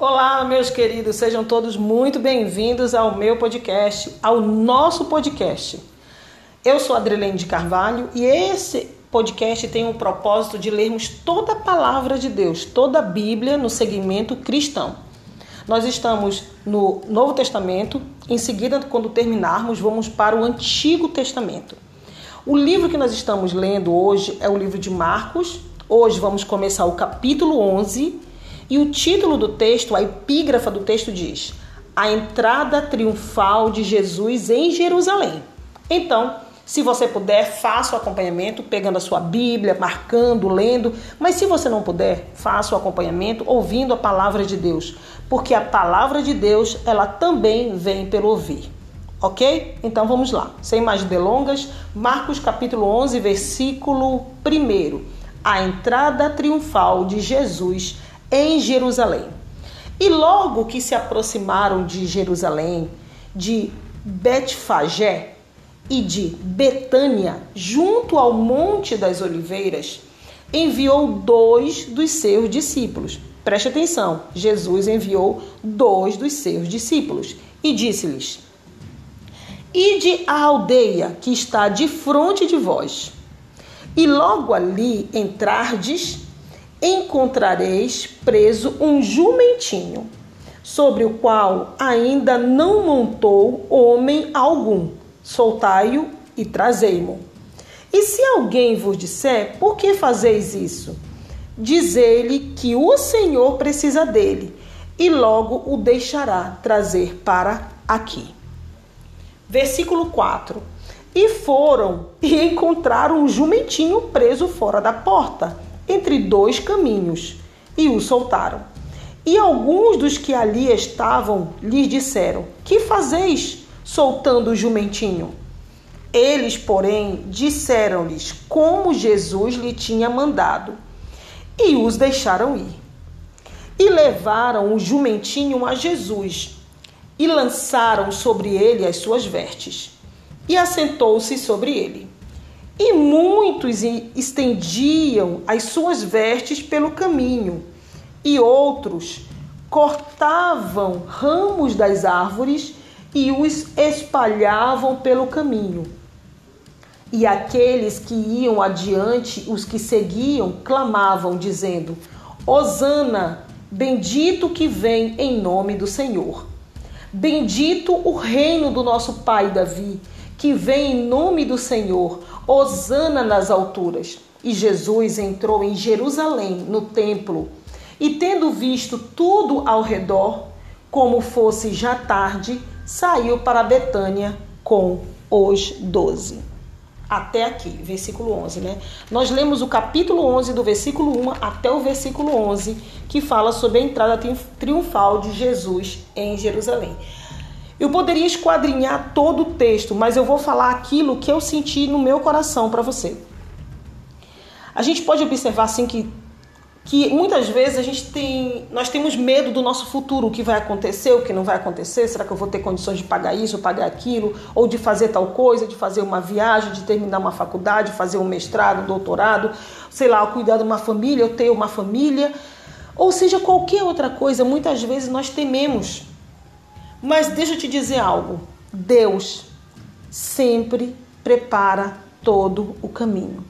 Olá, meus queridos, sejam todos muito bem-vindos ao meu podcast, ao nosso podcast. Eu sou Adrilene de Carvalho e esse podcast tem o propósito de lermos toda a palavra de Deus, toda a Bíblia no segmento cristão. Nós estamos no Novo Testamento, em seguida, quando terminarmos, vamos para o Antigo Testamento. O livro que nós estamos lendo hoje é o livro de Marcos. Hoje vamos começar o capítulo 11 e o título do texto, a epígrafa do texto diz: A entrada triunfal de Jesus em Jerusalém. Então, se você puder, faça o acompanhamento pegando a sua Bíblia, marcando, lendo, mas se você não puder, faça o acompanhamento ouvindo a palavra de Deus, porque a palavra de Deus, ela também vem pelo ouvir. OK? Então vamos lá. Sem mais delongas, Marcos capítulo 11, versículo 1. A entrada triunfal de Jesus em Jerusalém. E logo que se aproximaram de Jerusalém, de Betfagé e de Betânia, junto ao Monte das Oliveiras, enviou dois dos seus discípulos. Preste atenção, Jesus enviou dois dos seus discípulos e disse-lhes: Ide à aldeia que está de frente de vós, e logo ali entrardes encontrareis preso um jumentinho, sobre o qual ainda não montou homem algum. Soltai-o e trazei-mo. E se alguém vos disser, por que fazeis isso? Diz-lhe que o Senhor precisa dele, e logo o deixará trazer para aqui. Versículo 4. E foram e encontraram um jumentinho preso fora da porta entre dois caminhos e o soltaram. E alguns dos que ali estavam lhes disseram: Que fazeis soltando o jumentinho? Eles, porém, disseram-lhes como Jesus lhe tinha mandado, e os deixaram ir. E levaram o jumentinho a Jesus, e lançaram sobre ele as suas vestes, e assentou-se sobre ele. E muitos estendiam as suas vestes pelo caminho, e outros cortavam ramos das árvores e os espalhavam pelo caminho. E aqueles que iam adiante, os que seguiam, clamavam, dizendo: Hosana, bendito que vem em nome do Senhor. Bendito o reino do nosso pai Davi, que vem em nome do Senhor. Hosana nas alturas. E Jesus entrou em Jerusalém, no templo, e tendo visto tudo ao redor, como fosse já tarde, saiu para Betânia com os doze. Até aqui, versículo 11, né? Nós lemos o capítulo 11, do versículo 1 até o versículo 11, que fala sobre a entrada triunfal de Jesus em Jerusalém. Eu poderia esquadrinhar todo o texto, mas eu vou falar aquilo que eu senti no meu coração para você. A gente pode observar assim que que muitas vezes a gente tem, nós temos medo do nosso futuro, o que vai acontecer, o que não vai acontecer, será que eu vou ter condições de pagar isso, pagar aquilo, ou de fazer tal coisa, de fazer uma viagem, de terminar uma faculdade, fazer um mestrado, um doutorado, sei lá, cuidar de uma família, eu ter uma família, ou seja, qualquer outra coisa, muitas vezes nós tememos mas deixa eu te dizer algo: Deus sempre prepara todo o caminho.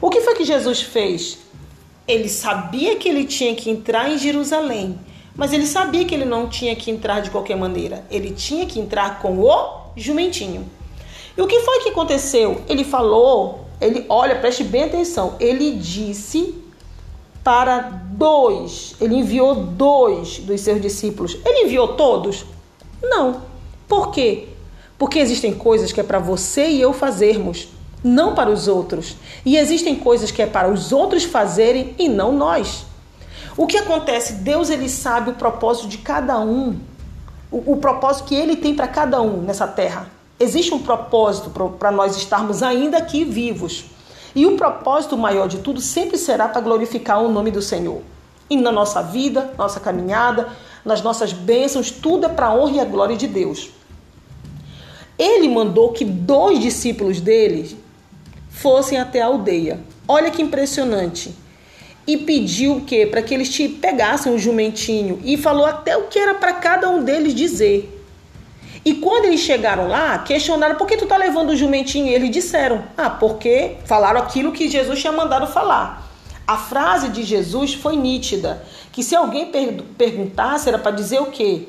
O que foi que Jesus fez? Ele sabia que ele tinha que entrar em Jerusalém, mas ele sabia que ele não tinha que entrar de qualquer maneira. Ele tinha que entrar com o jumentinho. E o que foi que aconteceu? Ele falou, ele, olha, preste bem atenção. Ele disse para dois, ele enviou dois dos seus discípulos. Ele enviou todos? Não. Por quê? Porque existem coisas que é para você e eu fazermos, não para os outros. E existem coisas que é para os outros fazerem e não nós. O que acontece? Deus ele sabe o propósito de cada um, o, o propósito que ele tem para cada um nessa terra. Existe um propósito para nós estarmos ainda aqui vivos. E o propósito maior de tudo sempre será para glorificar o nome do Senhor. E na nossa vida, nossa caminhada, nas nossas bênçãos, tudo é para a honra e a glória de Deus. Ele mandou que dois discípulos dele fossem até a aldeia. Olha que impressionante. e pediu o quê? Para que eles te pegassem o jumentinho e falou até o que era para cada um deles dizer. E quando eles chegaram lá, questionaram por que tu tá levando o jumentinho? E eles disseram: Ah, porque falaram aquilo que Jesus tinha mandado falar. A frase de Jesus foi nítida, que se alguém per perguntasse era para dizer o quê?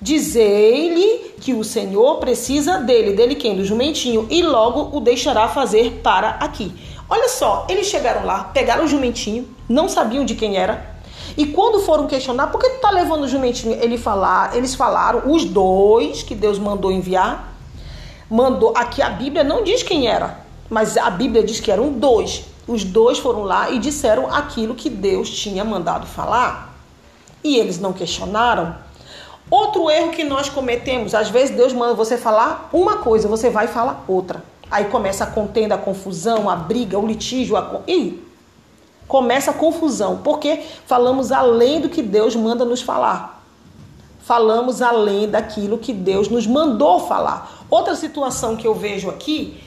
Dizer-lhe que o Senhor precisa dele, dele quem? Do jumentinho, e logo o deixará fazer para aqui. Olha só, eles chegaram lá, pegaram o jumentinho, não sabiam de quem era, e quando foram questionar, por que tu tá levando o jumentinho? Ele falar, eles falaram, os dois que Deus mandou enviar, mandou. Aqui a Bíblia não diz quem era, mas a Bíblia diz que eram dois. Os dois foram lá e disseram aquilo que Deus tinha mandado falar. E eles não questionaram. Outro erro que nós cometemos, às vezes Deus manda você falar uma coisa, você vai falar outra. Aí começa a contenda, a confusão, a briga, o litígio, a... e começa a confusão, porque falamos além do que Deus manda nos falar. Falamos além daquilo que Deus nos mandou falar. Outra situação que eu vejo aqui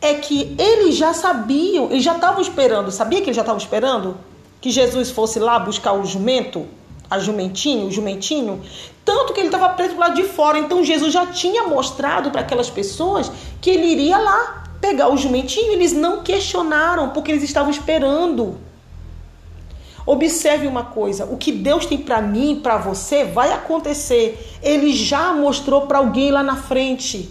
é que eles já sabiam, eles já estavam esperando, sabia que eles já estavam esperando que Jesus fosse lá buscar o jumento, a jumentinho, o jumentinho, tanto que ele estava preso lado de fora. Então Jesus já tinha mostrado para aquelas pessoas que ele iria lá pegar o jumentinho. Eles não questionaram porque eles estavam esperando. Observe uma coisa: o que Deus tem para mim, para você, vai acontecer. Ele já mostrou para alguém lá na frente.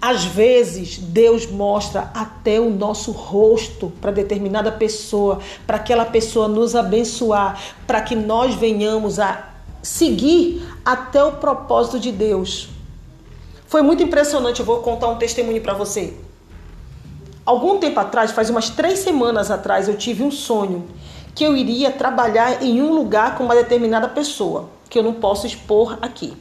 Às vezes, Deus mostra até o nosso rosto para determinada pessoa, para aquela pessoa nos abençoar, para que nós venhamos a seguir até o propósito de Deus. Foi muito impressionante, eu vou contar um testemunho para você. Algum tempo atrás, faz umas três semanas atrás, eu tive um sonho que eu iria trabalhar em um lugar com uma determinada pessoa, que eu não posso expor aqui.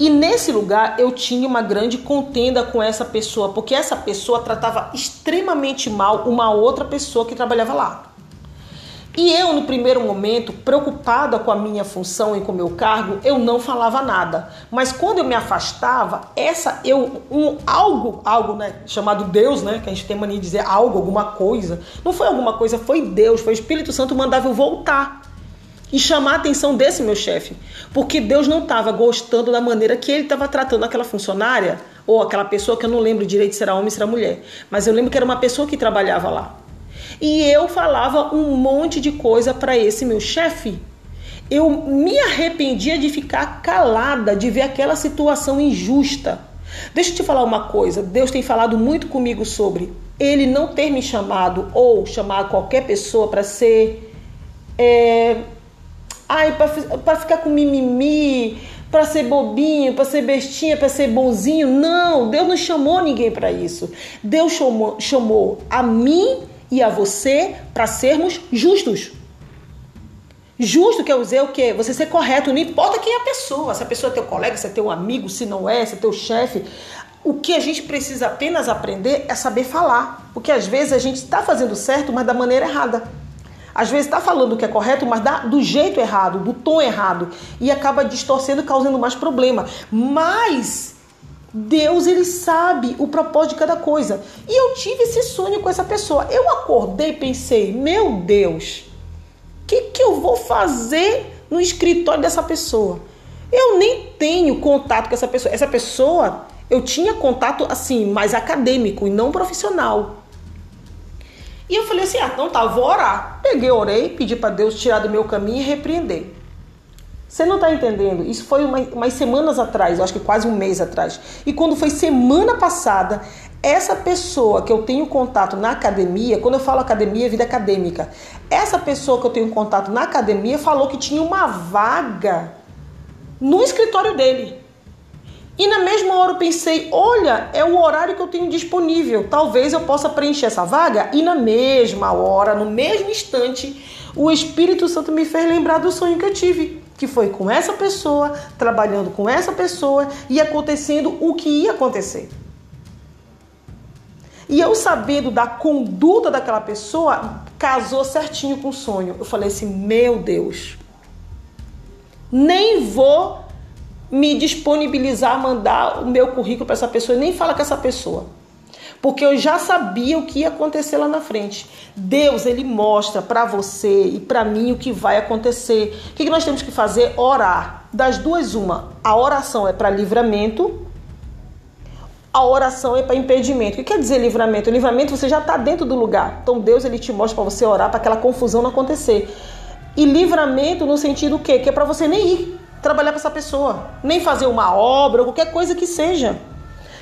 E nesse lugar eu tinha uma grande contenda com essa pessoa, porque essa pessoa tratava extremamente mal uma outra pessoa que trabalhava lá. E eu, no primeiro momento, preocupada com a minha função e com o meu cargo, eu não falava nada. Mas quando eu me afastava, essa eu um algo, algo, né, chamado Deus, né, que a gente tem mania de dizer algo, alguma coisa. Não foi alguma coisa, foi Deus, foi o Espírito Santo mandava eu voltar e chamar a atenção desse meu chefe, porque Deus não estava gostando da maneira que ele estava tratando aquela funcionária ou aquela pessoa que eu não lembro direito se era homem ou se era mulher, mas eu lembro que era uma pessoa que trabalhava lá. E eu falava um monte de coisa para esse meu chefe. Eu me arrependia de ficar calada, de ver aquela situação injusta. Deixa eu te falar uma coisa, Deus tem falado muito comigo sobre ele não ter me chamado ou chamar qualquer pessoa para ser é, ai, para ficar com mimimi, para ser bobinho, para ser bestinha, para ser bonzinho. Não, Deus não chamou ninguém para isso. Deus chamou, chamou a mim e a você para sermos justos. Justo quer dizer o quê? Você ser correto, não importa quem é a pessoa, se a pessoa é teu colega, se é teu amigo, se não é, se é teu chefe. O que a gente precisa apenas aprender é saber falar. Porque às vezes a gente está fazendo certo, mas da maneira errada. Às vezes está falando o que é correto, mas dá do jeito errado, do tom errado. E acaba distorcendo, causando mais problema. Mas Deus ele sabe o propósito de cada coisa. E eu tive esse sonho com essa pessoa. Eu acordei e pensei, meu Deus, o que, que eu vou fazer no escritório dessa pessoa? Eu nem tenho contato com essa pessoa. Essa pessoa, eu tinha contato assim, mais acadêmico e não profissional. E eu falei assim: ah, então tá, vou orar. Peguei, orei, pedi para Deus tirar do meu caminho e repreender. Você não está entendendo? Isso foi uma, umas semanas atrás, eu acho que quase um mês atrás. E quando foi semana passada, essa pessoa que eu tenho contato na academia, quando eu falo academia, é vida acadêmica, essa pessoa que eu tenho contato na academia falou que tinha uma vaga no escritório dele. E na mesma hora eu pensei, olha, é o horário que eu tenho disponível. Talvez eu possa preencher essa vaga. E na mesma hora, no mesmo instante, o Espírito Santo me fez lembrar do sonho que eu tive que foi com essa pessoa, trabalhando com essa pessoa e acontecendo o que ia acontecer. E eu sabendo da conduta daquela pessoa, casou certinho com o sonho. Eu falei assim: meu Deus, nem vou me disponibilizar a mandar o meu currículo para essa pessoa, nem falar com essa pessoa. Porque eu já sabia o que ia acontecer lá na frente. Deus, ele mostra para você e para mim o que vai acontecer. O que nós temos que fazer? Orar. Das duas, uma. A oração é para livramento, a oração é para impedimento. O que quer dizer livramento? O livramento você já está dentro do lugar. Então Deus ele te mostra para você orar para aquela confusão não acontecer. E livramento no sentido o quê? Que é para você nem ir trabalhar com essa pessoa, nem fazer uma obra qualquer coisa que seja.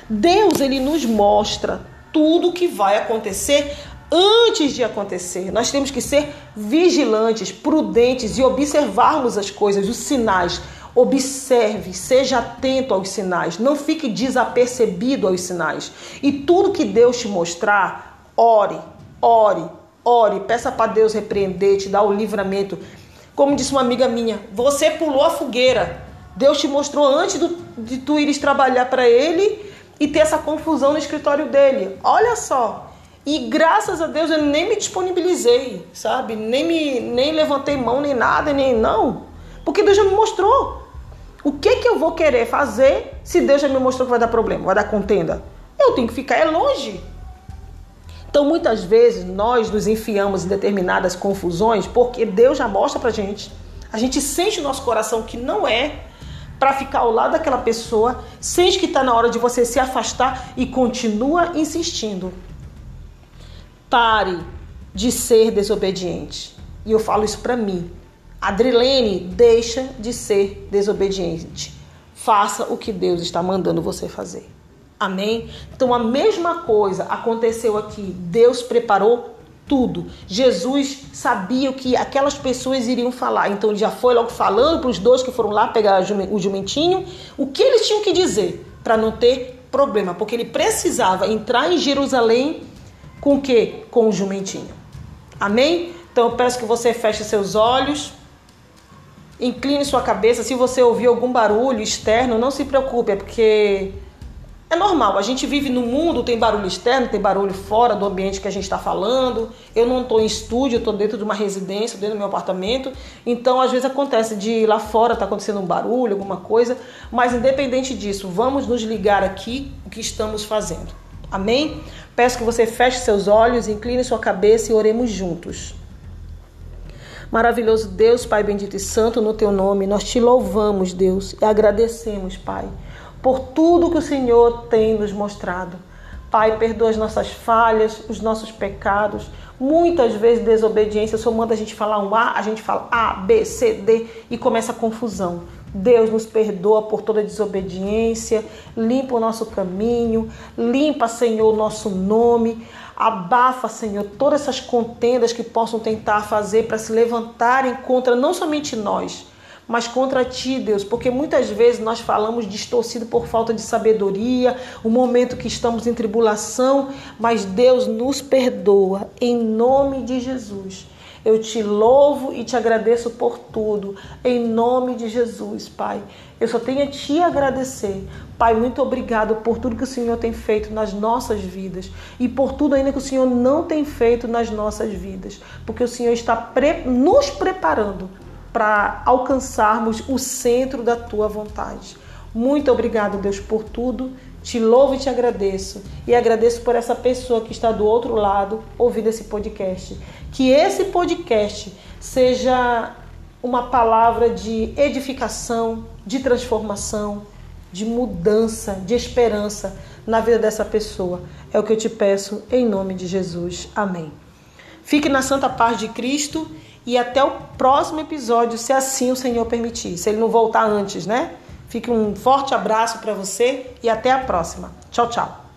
Deus ele nos mostra tudo que vai acontecer antes de acontecer. Nós temos que ser vigilantes, prudentes e observarmos as coisas, os sinais Observe, seja atento aos sinais, não fique desapercebido aos sinais. E tudo que Deus te mostrar, ore, ore, ore, peça para Deus repreender, te dar o livramento. Como disse uma amiga minha, você pulou a fogueira. Deus te mostrou antes do, de tu ires trabalhar para ele e ter essa confusão no escritório dele. Olha só. E graças a Deus eu nem me disponibilizei, sabe? Nem me nem levantei mão nem nada, nem não. Porque Deus já me mostrou. O que que eu vou querer fazer se Deus já me mostrou que vai dar problema, vai dar contenda? Eu tenho que ficar é longe. Então, muitas vezes nós nos enfiamos em determinadas confusões porque Deus já mostra pra gente. A gente sente no nosso coração que não é para ficar ao lado daquela pessoa, sente que está na hora de você se afastar e continua insistindo. Pare de ser desobediente. E eu falo isso para mim. Adrilene, deixa de ser desobediente. Faça o que Deus está mandando você fazer. Amém? Então a mesma coisa aconteceu aqui. Deus preparou tudo. Jesus sabia o que aquelas pessoas iriam falar. Então ele já foi logo falando para os dois que foram lá pegar o jumentinho o que eles tinham que dizer para não ter problema, porque ele precisava entrar em Jerusalém com o quê? Com o jumentinho. Amém? Então eu peço que você feche seus olhos. Incline sua cabeça. Se você ouvir algum barulho externo, não se preocupe, é porque é normal. A gente vive no mundo, tem barulho externo, tem barulho fora do ambiente que a gente está falando. Eu não estou em estúdio, estou dentro de uma residência, dentro do meu apartamento. Então, às vezes acontece de lá fora tá acontecendo um barulho, alguma coisa. Mas independente disso, vamos nos ligar aqui o que estamos fazendo. Amém? Peço que você feche seus olhos, incline sua cabeça e oremos juntos. Maravilhoso Deus, Pai bendito e santo, no teu nome, nós te louvamos, Deus, e agradecemos, Pai, por tudo que o Senhor tem nos mostrado. Pai, perdoa as nossas falhas, os nossos pecados. Muitas vezes desobediência só manda a gente falar um A, a gente fala A, B, C, D e começa a confusão. Deus nos perdoa por toda desobediência, limpa o nosso caminho, limpa, Senhor, o nosso nome. Abafa, Senhor, todas essas contendas que possam tentar fazer para se levantarem contra não somente nós, mas contra ti, Deus, porque muitas vezes nós falamos distorcido por falta de sabedoria, o momento que estamos em tribulação, mas Deus nos perdoa em nome de Jesus. Eu te louvo e te agradeço por tudo, em nome de Jesus, Pai. Eu só tenho a te agradecer. Pai, muito obrigado por tudo que o Senhor tem feito nas nossas vidas e por tudo ainda que o Senhor não tem feito nas nossas vidas, porque o Senhor está pre nos preparando para alcançarmos o centro da tua vontade. Muito obrigado, Deus, por tudo. Te louvo e te agradeço. E agradeço por essa pessoa que está do outro lado ouvindo esse podcast. Que esse podcast seja uma palavra de edificação, de transformação, de mudança, de esperança na vida dessa pessoa. É o que eu te peço em nome de Jesus. Amém. Fique na santa paz de Cristo e até o próximo episódio, se assim o Senhor permitir. Se ele não voltar antes, né? Fique um forte abraço para você e até a próxima. Tchau, tchau.